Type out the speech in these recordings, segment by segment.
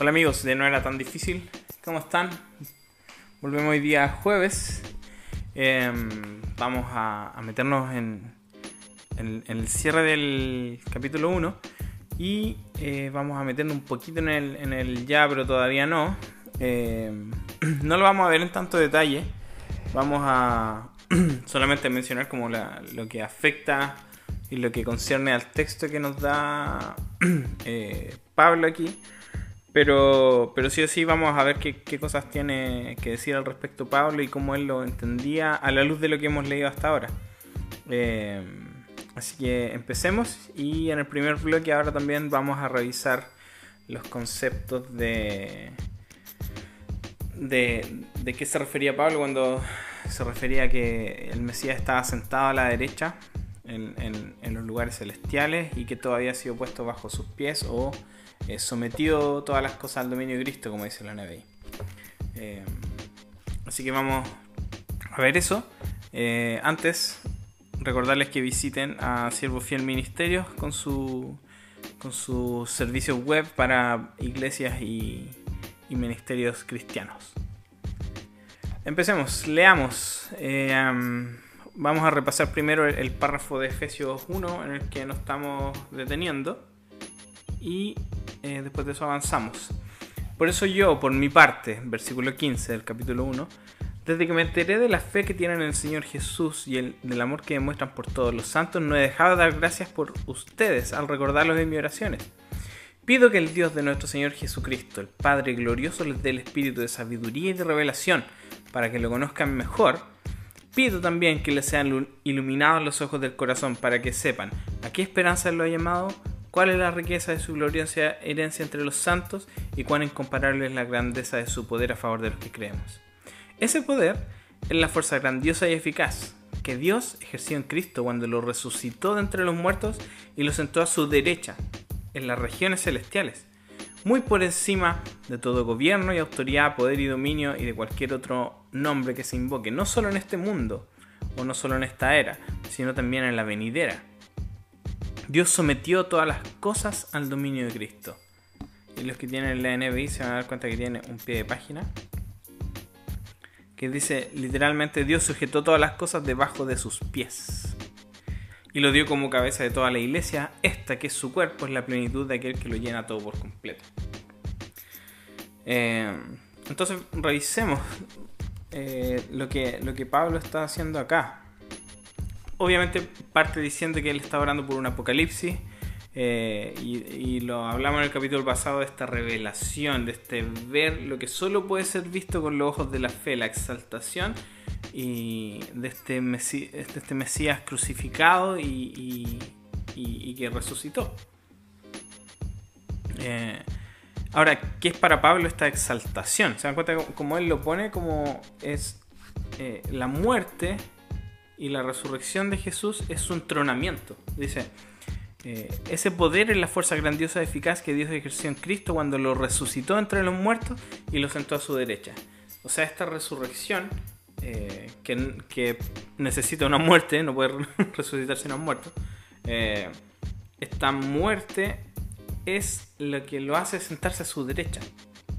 Hola amigos de No era tan difícil, ¿cómo están? Volvemos hoy día jueves. Em, vamos a, meternos en, el cierre del capítulo 1 y eh, vamos a meternos un poquito en el, ya, pero todavía no. Em, no lo vamos a ver en tanto detalle. Vamos a solamente mencionar como lo que afecta y lo que concierne al texto que nos da eh, Pablo aquí. Pero, pero sí o sí vamos a ver qué, cosas tiene que decir al respecto Pablo y cómo él lo entendía a la luz de lo que hemos leído hasta ahora. Eh, así que empecemos y en el primer bloque ahora también vamos a revisar los conceptos de, de, de qué se refería Pablo cuando se refería a que el Mesías estaba sentado a la derecha en, los lugares celestiales y que todavía ha sido puesto bajo sus pies o eh, sometido todas las cosas al dominio de Cristo, como dice la NBI. Eh, así que vamos a ver eso. Eh, antes, recordarles que visiten a Siervo Fiel Ministerios con su con sus servicios web para iglesias y, ministerios cristianos. Empecemos, leamos vamos a repasar primero el, párrafo de Efesios 1 en el que nos estamos deteniendo y eh, después de eso avanzamos. Por eso yo, por mi parte, versículo 15 del capítulo 1, desde que me enteré de la fe que tienen en el Señor Jesús y el, del amor que demuestran por todos los santos, no he dejado de dar gracias por ustedes al recordarlos en mis oraciones. Pido que el Dios de nuestro Señor Jesucristo, el Padre glorioso, les dé el espíritu de sabiduría y de revelación para que lo conozcan mejor Pido también que les sean iluminados los ojos del corazón para que sepan a qué esperanza lo ha llamado, cuál es la riqueza de su gloriosa herencia entre los santos y cuán incomparable es la grandeza de su poder a favor de los que creemos. Ese poder es la fuerza grandiosa y eficaz que Dios ejerció en Cristo cuando lo resucitó de entre los muertos y lo sentó a su derecha en las regiones celestiales muy por encima de todo gobierno y autoridad, poder y dominio y de cualquier otro nombre que se invoque, no solo en este mundo o no solo en esta era, sino también en la venidera. Dios sometió todas las cosas al dominio de Cristo. Y los que tienen la NBI se van a dar cuenta que tiene un pie de página que dice literalmente Dios sujetó todas las cosas debajo de sus pies y lo dio como cabeza de toda la iglesia, esta que es su cuerpo es la plenitud de aquel que lo llena todo por completo. Eh, entonces revisemos eh, lo, que, lo que Pablo está haciendo acá. Obviamente parte diciendo que él está orando por un apocalipsis. Eh, y, lo hablamos en el capítulo pasado de esta revelación, de este ver lo que solo puede ser visto con los ojos de la fe, la exaltación y de este, Mesías, este Mesías crucificado y, que resucitó. Eh, ahora, ¿qué es para Pablo esta exaltación? ¿Se dan cuenta cómo él lo pone? Como es eh, la muerte y la resurrección de Jesús es un tronamiento. Dice, eh, ese poder es la fuerza grandiosa y eficaz que Dios ejerció en Cristo cuando lo resucitó entre los muertos y lo sentó a su derecha. O sea, esta resurrección eh, que, necesita una muerte, no puede resucitar si no ha muerto. Esta muerte es lo que lo hace sentarse a su derecha,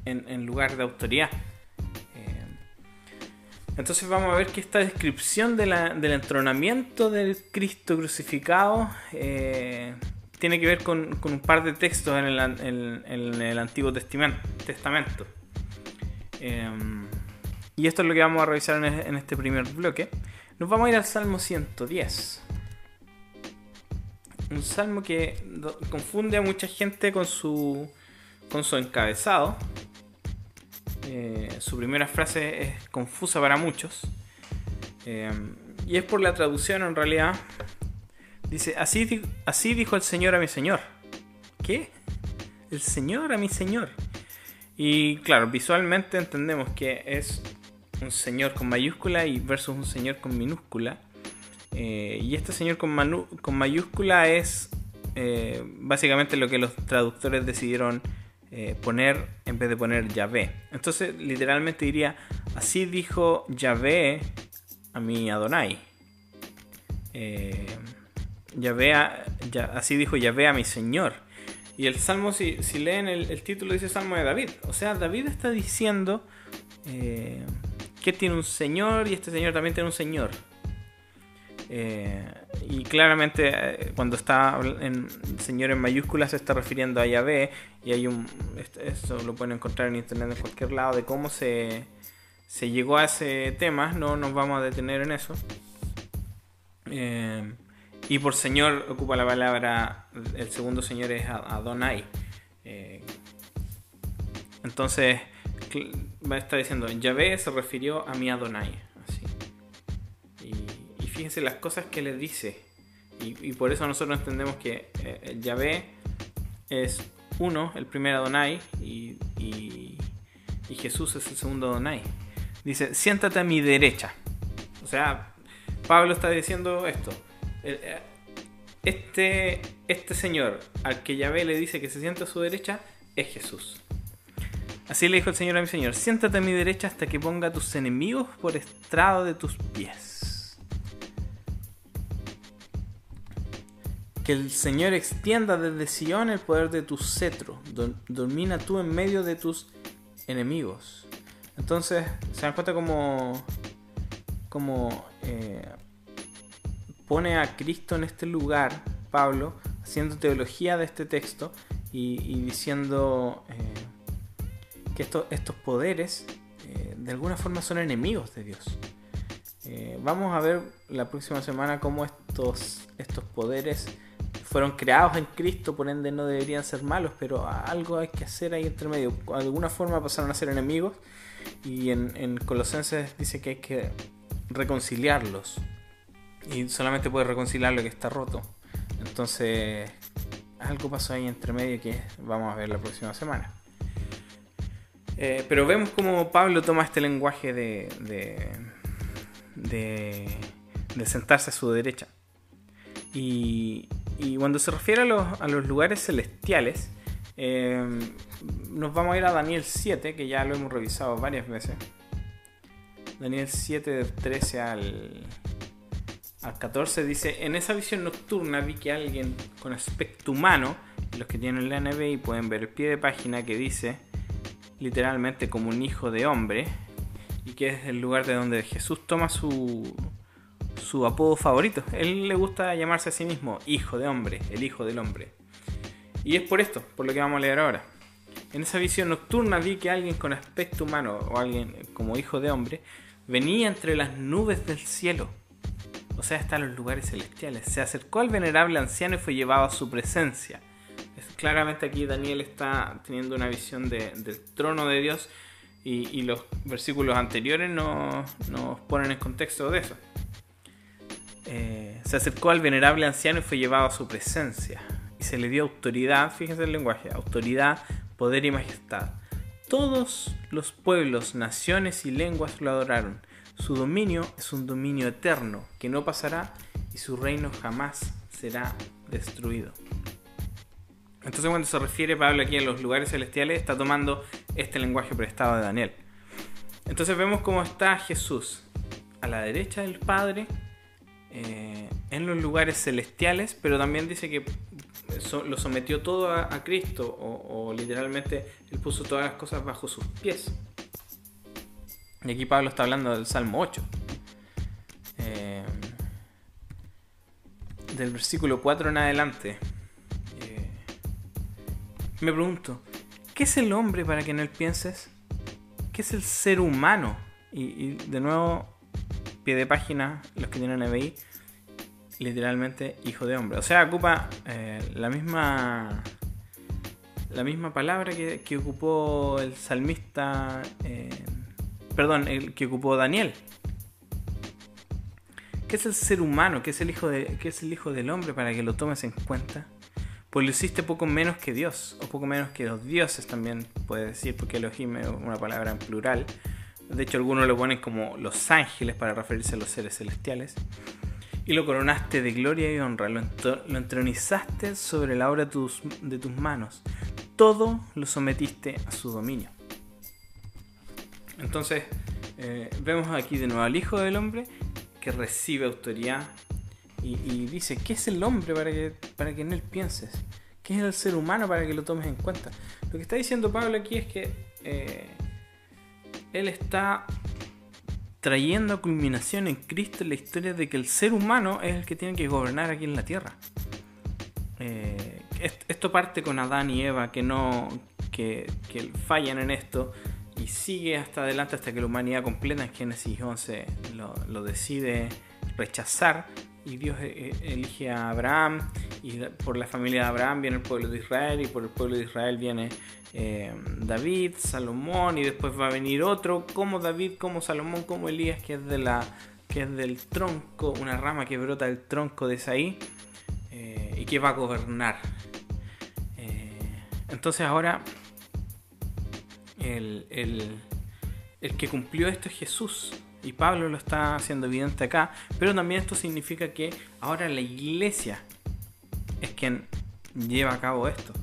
en, lugar de autoridad. Eh, entonces vamos a ver que esta descripción del entronamiento del Cristo crucificado tiene que ver con, un par de textos en el, Antiguo Testamento. Y esto es lo que vamos a revisar en este primer bloque. Nos vamos a ir al Salmo 110. Un salmo que confunde a mucha gente con su, con su encabezado. Eh, su primera frase es confusa para muchos. Eh, y es por la traducción en realidad. Dice, así, así dijo el Señor a mi Señor. ¿Qué? El Señor a mi Señor. Y claro, visualmente entendemos que es un señor con mayúscula y versus un señor con minúscula. Eh, y este señor con, mayúscula es eh, básicamente lo que los traductores decidieron eh, poner en vez de poner Yahvé. Entonces literalmente diría, así dijo Yahvé a mi Adonai. Yahvé así dijo Yahvé a mi Señor. Y el salmo, si, leen el, título, dice Salmo de David. O sea, David está diciendo que tiene un Señor y este Señor también tiene un Señor. Eh, y claramente eh, cuando está en Señor en mayúsculas se está refiriendo a Yahvé y hay un eso lo pueden encontrar en internet en cualquier lado de cómo se, se llegó a ese tema no nos vamos a detener en eso. Eh, y por Señor ocupa la palabra el segundo Señor es Adonai entonces está diciendo Yahvé se refirió a mi Adonai fíjense las cosas que le dice. Y, por eso nosotros entendemos que eh, Yahvé es uno, el primer Adonai, y, y, Jesús es el segundo Adonai. Dice, siéntate a mi derecha. O sea, Pablo está diciendo esto. Eh, este, este señor al que Yahvé le dice que se sienta a su derecha es Jesús. Así le dijo el Señor a mi Señor, siéntate a mi derecha hasta que ponga a tus enemigos por estrado de tus pies. Que el Señor extienda desde Sion el poder de tu cetro. Domina tú en medio de tus enemigos. Entonces, se dan cuenta como, como eh, pone a Cristo en este lugar, Pablo, haciendo teología de este texto y, diciendo eh, que estos poderes eh, de alguna forma son enemigos de Dios. vamos a ver la próxima semana cómo estos, estos poderes fueron creados en Cristo, por ende no deberían ser malos, pero algo hay que hacer ahí entre medio. De alguna forma pasaron a ser enemigos y en, Colosenses dice que hay que reconciliarlos. Y solamente puede reconciliar lo que está roto. Entonces, algo pasó ahí entre medio que vamos a ver la próxima semana. Eh, pero vemos como Pablo toma este lenguaje de, de, de sentarse a su derecha. Y, y cuando se refiere a los, lugares celestiales, eh, nos vamos a ir a Daniel 7, que ya lo hemos revisado varias veces. Daniel 7 del 13 al, al 14 dice, en esa visión nocturna vi que alguien con aspecto humano, los que tienen la NBI pueden ver el pie de página que dice literalmente como un hijo de hombre, y que es el lugar de donde Jesús toma su, su apodo favorito. Él le gusta llamarse a sí mismo hijo de hombre, el hijo del hombre. Y es por esto, por lo que vamos a leer ahora. En esa visión nocturna vi que alguien con aspecto humano o alguien como hijo de hombre venía entre las nubes del cielo. O sea, hasta los lugares celestiales. Se acercó al venerable anciano y fue llevado a su presencia. claramente aquí Daniel está teniendo una visión del trono de Dios y, los versículos anteriores nos ponen en contexto de eso. Eh, se acercó al venerable anciano y fue llevado a su presencia. Y se le dio autoridad, fíjense el lenguaje, autoridad, poder y majestad. Todos los pueblos, naciones y lenguas lo adoraron. Su dominio es un dominio eterno que no pasará y su reino jamás será destruido. Entonces cuando se refiere Pablo aquí a los lugares celestiales está tomando este lenguaje prestado de Daniel. Entonces vemos cómo está Jesús a la derecha del Padre eh, en los lugares celestiales, pero también dice que lo sometió todo a, Cristo, o, literalmente Él puso todas las cosas bajo sus pies. Y aquí Pablo está hablando del Salmo 8. Eh, del versículo 4 en adelante. Eh, me pregunto, ¿qué es el hombre para que en él pienses? ¿Qué es el ser humano? y de nuevo de página, los que tienen NBI, literalmente hijo de hombre. O sea, ocupa eh, la misma la misma palabra que, ocupó el salmista, eh, perdón, el que ocupó Daniel. ¿Qué es el ser humano? ¿Qué es el hijo de, qué es el hijo del hombre para que lo tomes en cuenta? Pues lo hiciste poco menos que Dios, o poco menos que los dioses también puede decir, porque Elohim es una palabra en plural. De hecho, algunos lo ponen como los ángeles para referirse a los seres celestiales. Y lo coronaste de gloria y honra, lo, entronizaste sobre la obra de tus, manos. Todo lo sometiste a su dominio. Entonces, eh, vemos aquí de nuevo al Hijo del Hombre que recibe autoridad y, dice, ¿qué es el hombre para que, para que en él pienses? qué es el ser humano para que lo tomes en cuenta. Lo que está diciendo Pablo aquí es que él está trayendo culminación en Cristo la historia de que el ser humano es el que tiene que gobernar aquí en la tierra. Eh, esto parte con Adán y Eva que no que, fallan en esto y sigue hasta adelante hasta que la humanidad completa en Génesis 11 lo, decide rechazar y Dios eh, eh, elige a Abraham y por la familia de Abraham viene el pueblo de Israel y por el pueblo de Israel viene David, Salomón y después va a venir otro como David, como Salomón, como Elías que es de la que es del tronco, una rama que brota del tronco de Isaí y que va a gobernar. Eh, entonces ahora el, el, que cumplió esto es Jesús. Y Pablo lo está haciendo evidente acá. Pero también esto significa que ahora la iglesia es quien lleva a cabo esto.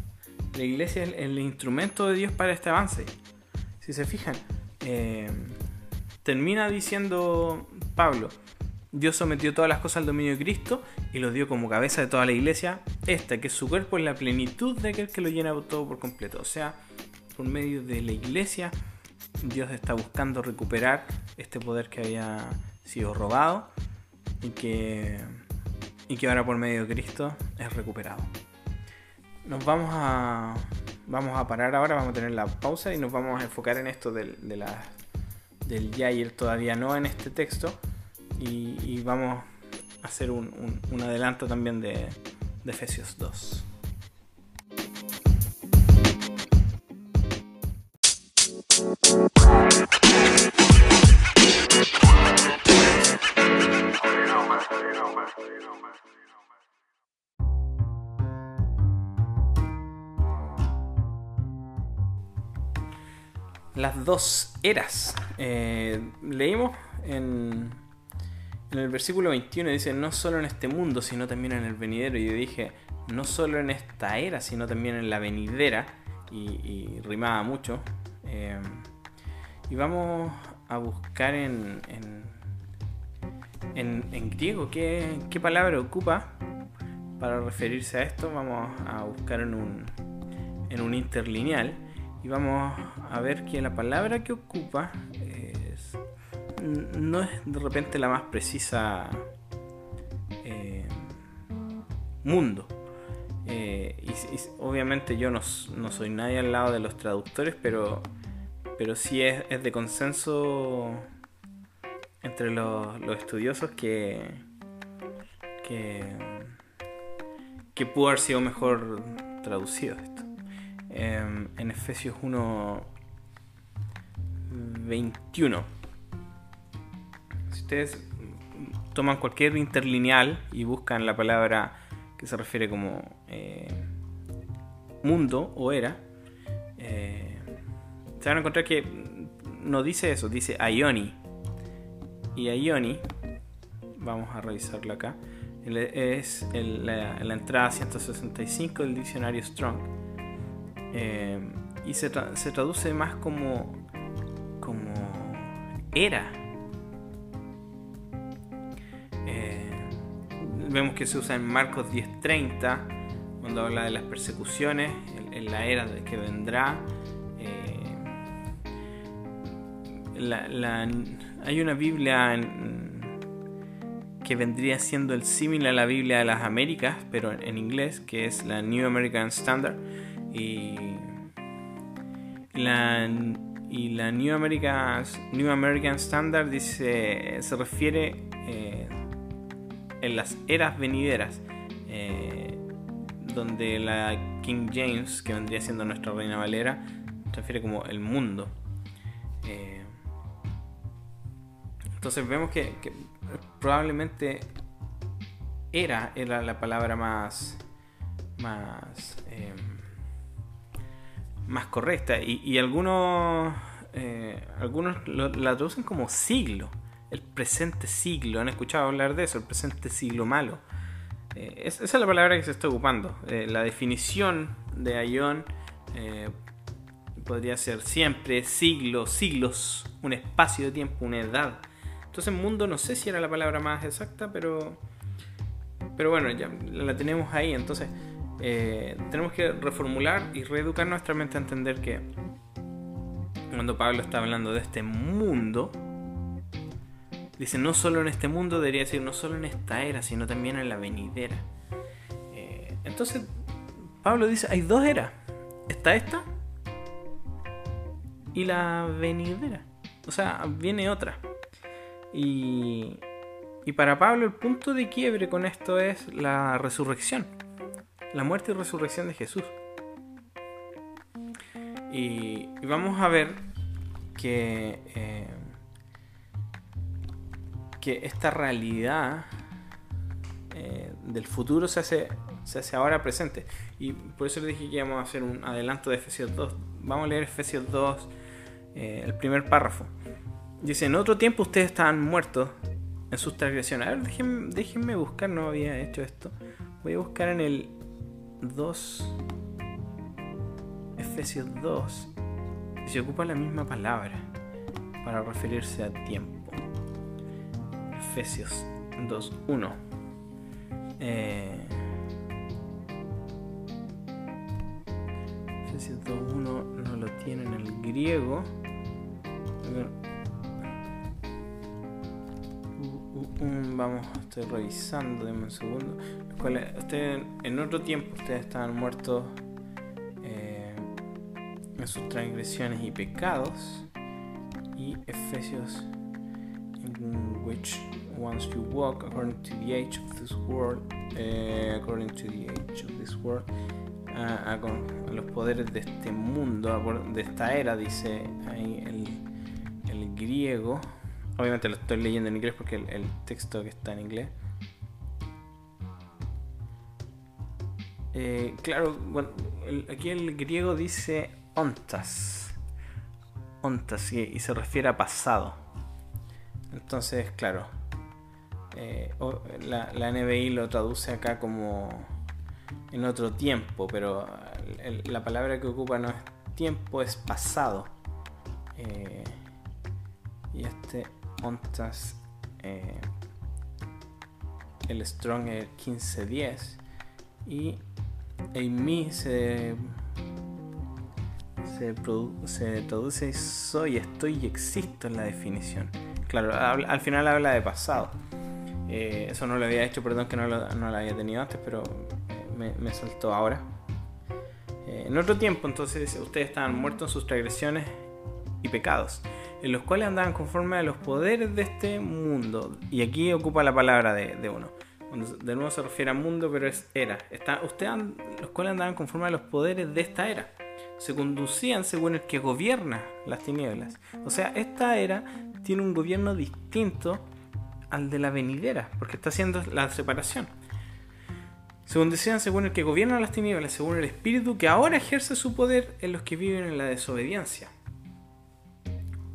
La iglesia es el, instrumento de Dios para este avance. Si se fijan, eh, termina diciendo Pablo, Dios sometió todas las cosas al dominio de Cristo y lo dio como cabeza de toda la iglesia, esta que es su cuerpo es la plenitud de aquel que lo llena todo por completo. O sea, por medio de la iglesia, Dios está buscando recuperar este poder que había sido robado y que, y que ahora por medio de Cristo es recuperado. Nos vamos a, vamos a parar ahora, vamos a tener la pausa y nos vamos a enfocar en esto del, de del ya y el todavía no en este texto y, vamos a hacer un, adelanto también de, de Efesios 2. Las dos eras. Eh, leímos en en el versículo 21 dice, no solo en este mundo, sino también en el venidero. Y yo dije, no solo en esta era, sino también en la venidera. Y, rimaba mucho. Eh, y vamos a buscar en, en, en, griego ¿qué, qué, palabra ocupa para referirse a esto. Vamos a buscar en un, en un interlineal. Y vamos a ver que la palabra que ocupa no es de repente la más precisa eh, mundo. Eh, y, obviamente yo no, soy nadie al lado de los traductores, pero, pero sí es, de consenso entre los, estudiosos que, que, que pudo haber sido mejor traducido Em, en Efesios 1, 21 ustedes toman cualquier interlineal y buscan la palabra que se refiere como eh, mundo o era, eh, se van a encontrar que no dice eso, dice Ioni. Y Ioni, vamos a revisarlo acá, es la, entrada 165 del diccionario Strong. Eh, y se, se, traduce más como, como era vemos que se usa en Marcos 10:30, cuando habla de las persecuciones, en, la era que vendrá. Eh, hay una Biblia que vendría siendo el símil a la Biblia de las Américas, pero en, inglés, que es la New American Standard. Y la, y la New, American, New American Standard dice, se refiere eh, en las eras venideras, eh, donde la King James, que vendría siendo nuestra reina Valera, se refiere como el mundo. Eh, entonces vemos que, probablemente era, era la palabra más, más, em, más correcta. Y, algunos, eh, algunos la traducen como siglo el presente siglo. ¿Han escuchado hablar de eso? El presente siglo malo. Eh, esa es la palabra que se está ocupando. Eh, la definición de Ayón podría ser siempre, siglo, siglos, un espacio de tiempo, una edad. Entonces mundo no sé si era la palabra más exacta, pero, pero bueno, ya la tenemos ahí. Entonces eh, tenemos que reformular y reeducar nuestra mente a entender que cuando Pablo está hablando de este mundo, dice no solo en este mundo, debería decir no solo en esta era, sino también en la venidera. Eh, entonces, Pablo dice, hay dos eras. Está esta y la venidera. O sea, viene otra. Y, y para Pablo el punto de quiebre con esto es la resurrección. La muerte y resurrección de Jesús. Y, vamos a ver que, eh, que esta realidad eh, del futuro se hace, se hace ahora presente. Y por eso le dije que íbamos a hacer un adelanto de Efesios 2. Vamos a leer Efesios 2, eh, el primer párrafo. Dice, en otro tiempo ustedes estaban muertos en sus transgresiones. A ver, déjenme, déjenme buscar, no había hecho esto. Voy a buscar en el 2 Efesios 2 se ocupa la misma palabra para referirse a tiempo. Efesios 2.1. Eh, Efesios 2.1 no lo tiene en el griego. Vamos, estoy revisando, denme un segundo. en otro tiempo ustedes estaban muertos sus transgresiones y pecados. Y Efesios, in which once you walk according to the age of this world, eh, according to the age of this world, a, a, los poderes de este mundo, de esta era, dice ahí el, el griego. Obviamente lo estoy leyendo en inglés porque el, texto que está en inglés. Eh, claro, bueno, aquí el griego dice ontas. Ontas, y, se refiere a pasado. Entonces, claro, eh, la, la, NBI lo traduce acá como en otro tiempo, pero la palabra que ocupa no es tiempo, es pasado. Eh, y este ontas, eh, el Strong 1510, y en mí se se, traduce soy, estoy y existo en la definición. Claro, al, final habla de pasado. Eh, eso no lo había hecho, perdón que no lo, había tenido antes, pero eh, me, saltó ahora. Eh, en otro tiempo, entonces, ustedes estaban muertos en sus transgresiones y pecados, en los cuales andaban conforme a los poderes de este mundo. Y aquí ocupa la palabra de, uno. De nuevo se refiere a mundo, pero es era. Está, los cuales andaban conforme a los poderes de esta era se conducían según el que gobierna las tinieblas. O sea, esta era tiene un gobierno distinto al de la venidera, porque está haciendo la separación. Se conducían según el que gobierna las tinieblas, según el espíritu que ahora ejerce su poder en los que viven en la desobediencia.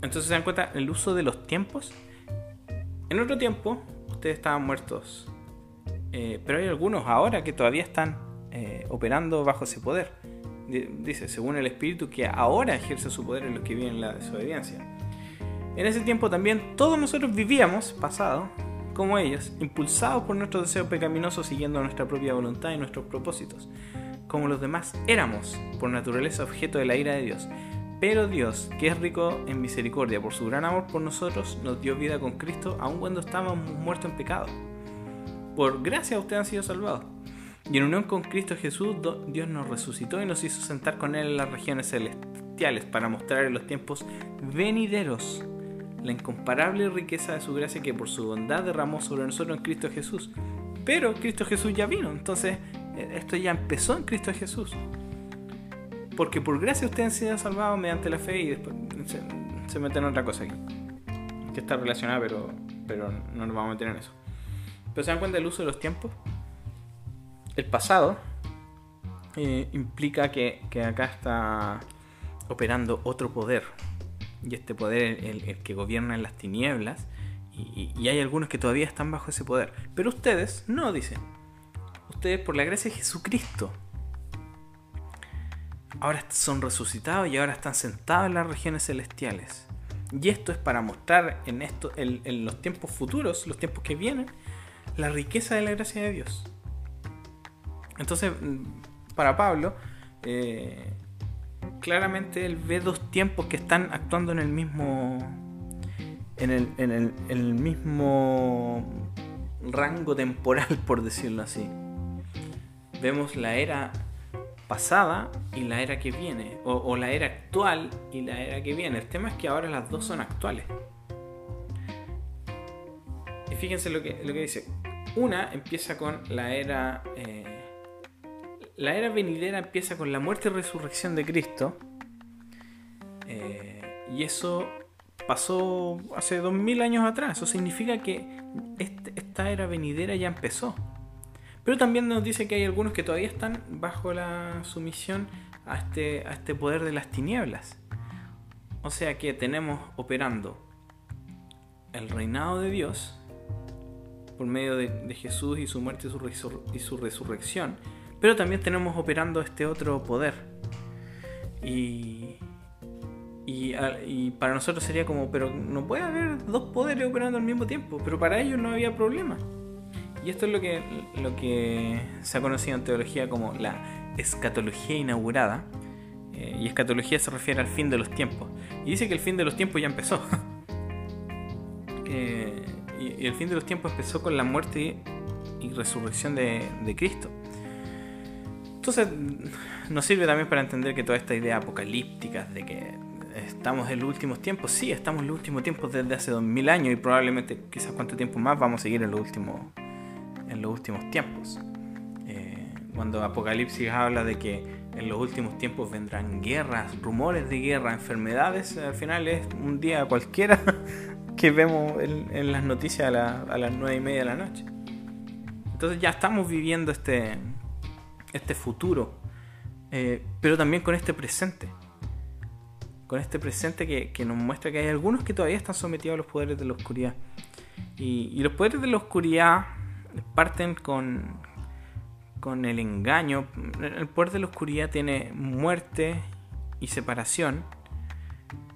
Entonces se dan cuenta el uso de los tiempos. En otro tiempo, ustedes estaban muertos, eh, pero hay algunos ahora que todavía están eh, operando bajo ese poder dice, según el Espíritu que ahora ejerce su poder en los que viven en la desobediencia. En ese tiempo también todos nosotros vivíamos, pasado, como ellos, impulsados por nuestro deseo pecaminoso siguiendo nuestra propia voluntad y nuestros propósitos. Como los demás éramos, por naturaleza, objeto de la ira de Dios. Pero Dios, que es rico en misericordia por su gran amor por nosotros, nos dio vida con Cristo aun cuando estábamos muertos en pecado. Por gracia ustedes han sido salvados y en unión con Cristo Jesús, Dios nos resucitó y nos hizo sentar con Él en las regiones celestiales para mostrar en los tiempos venideros la incomparable riqueza de su gracia que por su bondad derramó sobre nosotros en Cristo Jesús. Pero Cristo Jesús ya vino, entonces eh, esto ya empezó en Cristo Jesús. Porque por gracia ustedes han sido salvados mediante la fe y después se, mete en otra cosa aquí. Que está relacionada, pero, pero no nos vamos a meter en eso. Pero se dan cuenta del uso de los tiempos el pasado eh, implica que, acá está operando otro poder. Y este poder, el, el que gobierna en las tinieblas, y, hay algunos que todavía están bajo ese poder. Pero ustedes no, dicen. Ustedes por la gracia de Jesucristo. Ahora son resucitados y ahora están sentados en las regiones celestiales. Y esto es para mostrar en, esto, en los tiempos futuros, los tiempos que vienen, la riqueza de la gracia de Dios. Entonces, para Pablo, eh, claramente él ve dos tiempos que están actuando en el mismo. en el, en el mismo rango temporal, por decirlo así. Vemos la era pasada y la era que viene, o, la era actual y la era que viene. El tema es que ahora las dos son actuales. Y fíjense lo que, lo que dice. Una empieza con la era... Eh, la era venidera empieza con la muerte y resurrección de Cristo. Eh, y eso pasó hace dos mil años atrás. Eso significa que este, esta era venidera ya empezó. Pero también nos dice que hay algunos que todavía están bajo la sumisión a este, a este poder de las tinieblas. O sea que tenemos operando el reinado de Dios por medio de, Jesús y su muerte y su, resurrección. Pero también tenemos operando este otro poder. Y, y, para nosotros sería como, pero no puede haber dos poderes operando al mismo tiempo. Pero para ellos no había problema. Y esto es lo que, lo que se ha conocido en teología como la escatología inaugurada. Eh, y escatología se refiere al fin de los tiempos. Y dice que el fin de los tiempos ya empezó. Eh, y, el fin de los tiempos empezó con la muerte y, resurrección de, Cristo. Entonces nos sirve también para entender que toda esta idea apocalíptica de que estamos en los últimos tiempos, sí, estamos en los últimos tiempos desde hace 2000 años y probablemente quizás cuánto tiempo más vamos a seguir en los últimos en los últimos tiempos. Eh, cuando Apocalipsis habla de que en los últimos tiempos vendrán guerras, rumores de guerra, enfermedades, al final es un día cualquiera que vemos en, las noticias a, las nueve y media de la noche. Entonces ya estamos viviendo este, este futuro, eh, pero también con este presente. Con este presente que, que, nos muestra que hay algunos que todavía están sometidos a los poderes de la oscuridad. Y, y los poderes de la oscuridad parten con, con el engaño. El poder de la oscuridad tiene muerte y separación,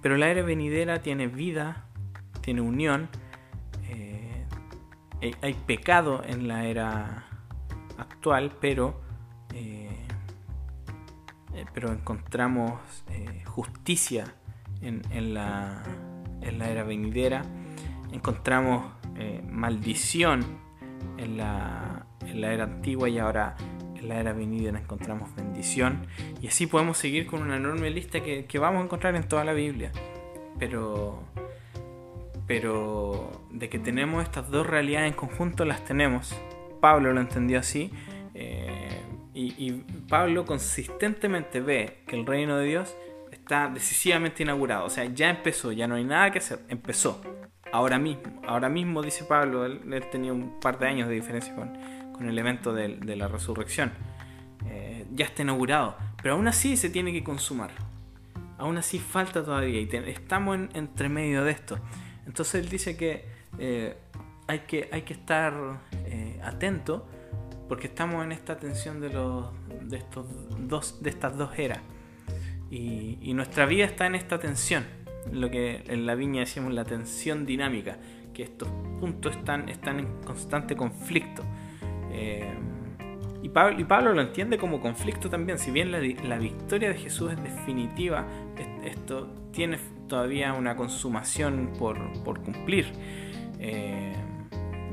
pero la era venidera tiene vida, tiene unión. Eh, hay pecado en la era actual, pero, eh, eh, pero encontramos justicia en, en, la, en, la, era venidera. Encontramos maldición en la, era antigua y ahora en la era venidera encontramos bendición. Y así podemos seguir con una enorme lista que, vamos a encontrar en toda la Biblia. Pero, pero de que tenemos estas dos realidades en conjunto, las tenemos. Pablo lo entendió así. Eh, y, Pablo consistentemente ve que el reino de Dios está decisivamente inaugurado. O sea, ya empezó, ya no hay nada que hacer. Empezó ahora mismo. Ahora mismo, dice Pablo, él, tenía un par de años de diferencia con, el evento de, la resurrección. Eh, ya está inaugurado, pero aún así se tiene que consumar. Aún así falta todavía y estamos en, entre medio de esto. Entonces él dice que, eh, hay, que hay que estar eh, atento porque estamos en esta tensión de, los, de, estos dos, de estas dos eras. Y, y nuestra vida está en esta tensión lo que en la viña decíamos la tensión dinámica, que estos puntos están, están en constante conflicto. Eh, y, Pablo, lo entiende como conflicto también, si bien la, victoria de Jesús es definitiva, esto tiene todavía una consumación por, cumplir. Eh,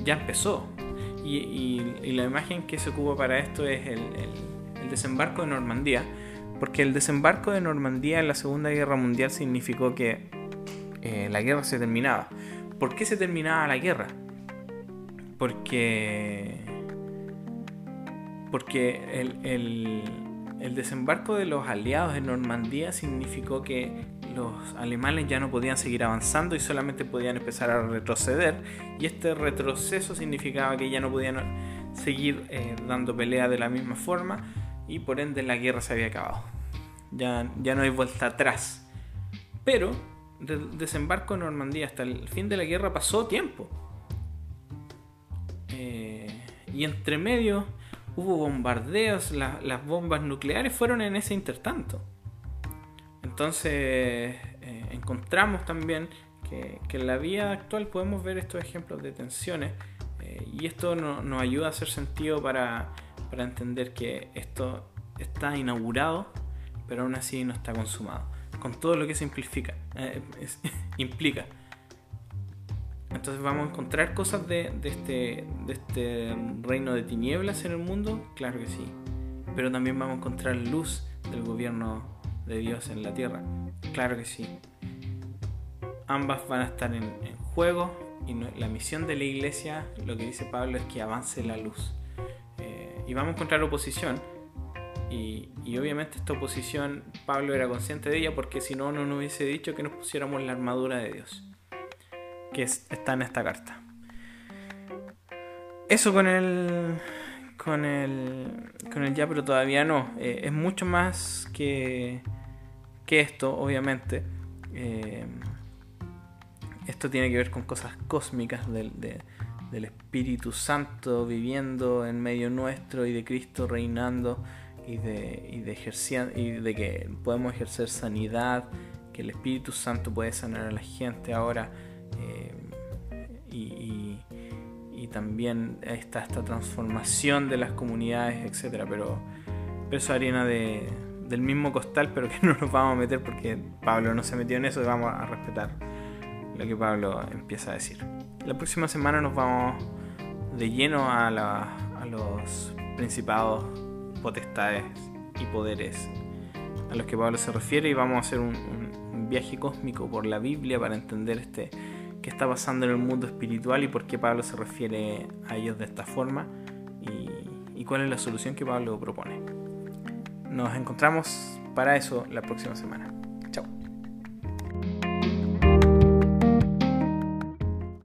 ya empezó. Y, la imagen que se ocupa para esto es el, el desembarco de Normandía porque el desembarco de Normandía en la Segunda Guerra Mundial significó que eh, la guerra se terminaba. ¿Por qué se terminaba la guerra? Porque, porque el, el desembarco de los aliados en Normandía significó que los alemanes ya no podían seguir avanzando y solamente podían empezar a retroceder. Y este retroceso significaba que ya no podían seguir eh, dando pelea de la misma forma y por ende la guerra se había acabado. Ya, ya no hay vuelta atrás. Pero del desembarco en Normandía hasta el fin de la guerra pasó tiempo. Eh, y entre medio hubo bombardeos, las bombas nucleares fueron en ese intertanto. Entonces eh, encontramos también que, en la vida actual podemos ver estos ejemplos de tensiones eh, y esto nos ayuda a hacer sentido para, para entender que esto está inaugurado, pero aún así no está consumado. Con todo lo que eso implica. Eh, implica. Entonces vamos a encontrar cosas de, este, de este reino de tinieblas en el mundo, claro que sí. Pero también vamos a encontrar luz del gobierno de Dios en la tierra, claro que sí. Ambas van a estar en, juego y la misión de la iglesia, lo que dice Pablo es que avance la luz. Eh, y vamos a encontrar oposición. Y, obviamente esta oposición Pablo era consciente de ella porque si no, no nos hubiese dicho que nos pusiéramos la armadura de Dios que está en esta carta. Eso con el. Con el. Con el ya, pero todavía no. Eh, es mucho más que. que esto, obviamente. Eh, esto tiene que ver con cosas cósmicas del, del Espíritu Santo viviendo en medio nuestro y de Cristo reinando y de, y de, y de que podemos ejercer sanidad, que el Espíritu Santo puede sanar a la gente ahora eh, y, también está esta transformación de las comunidades, etcétera, pero, pero eso harina de, del mismo costal, pero que no nos vamos a meter porque Pablo no se metió en eso y vamos a respetar lo que Pablo empieza a decir. La próxima semana nos vamos de lleno a, a los principados, potestades y poderes a los que Pablo se refiere y vamos a hacer un, viaje cósmico por la Biblia para entender este qué está pasando en el mundo espiritual y por qué Pablo se refiere a ellos de esta forma y cuál es la solución que Pablo propone. Nos encontramos para eso la próxima semana.